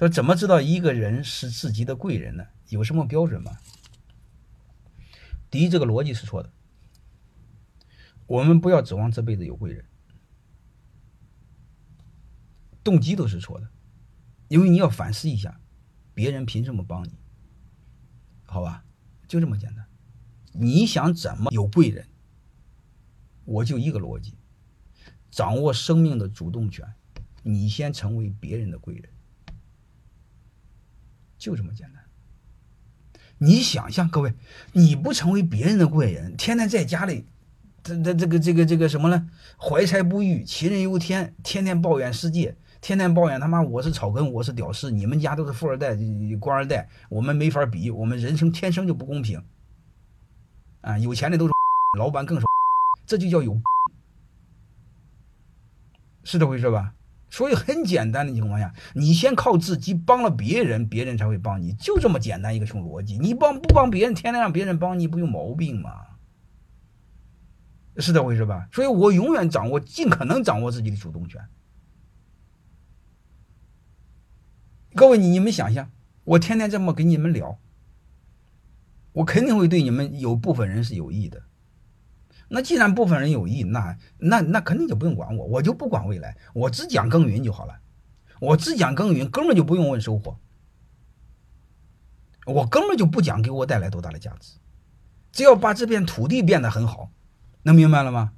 说：“怎么知道一个人是自己的贵人呢？有什么标准吗？”第一，这个逻辑是错的。我们不要指望这辈子有贵人，动机都是错的，因为你要反思一下，别人凭什么帮你？好吧，就这么简单。你想怎么有贵人？我就一个逻辑：掌握生命的主动权，你先成为别人的贵人，就这么简单。你想象，各位，你不成为别人的贵人，天天在家里，这这这个这个这个什么呢？怀才不遇，杞人忧天，天天抱怨世界，天天抱怨他妈我是草根，我是屌丝，你们家都是富二代、官二代，我们没法比，我们人生天生就不公平。啊，有钱的都是老板，更是，这就叫有，是这回事吧？所以很简单的情况下，你先靠自己帮了别人，别人才会帮你，就这么简单一个穷逻辑。你帮不帮别人，天天让别人帮你，不有毛病吗？是这回事吧？所以我永远掌握，尽可能掌握自己的主动权。各位，你你们想想，我天天这么跟你们聊，我肯定会对你们有部分人是有益的。那既然部分人有意，那那那肯定就不用管我，我就不管未来，我只讲耕耘就好了。我只讲耕耘，根本就不用问收获，我根本就不讲给我带来多大的价值，只要把这片土地变得很好，能明白了吗？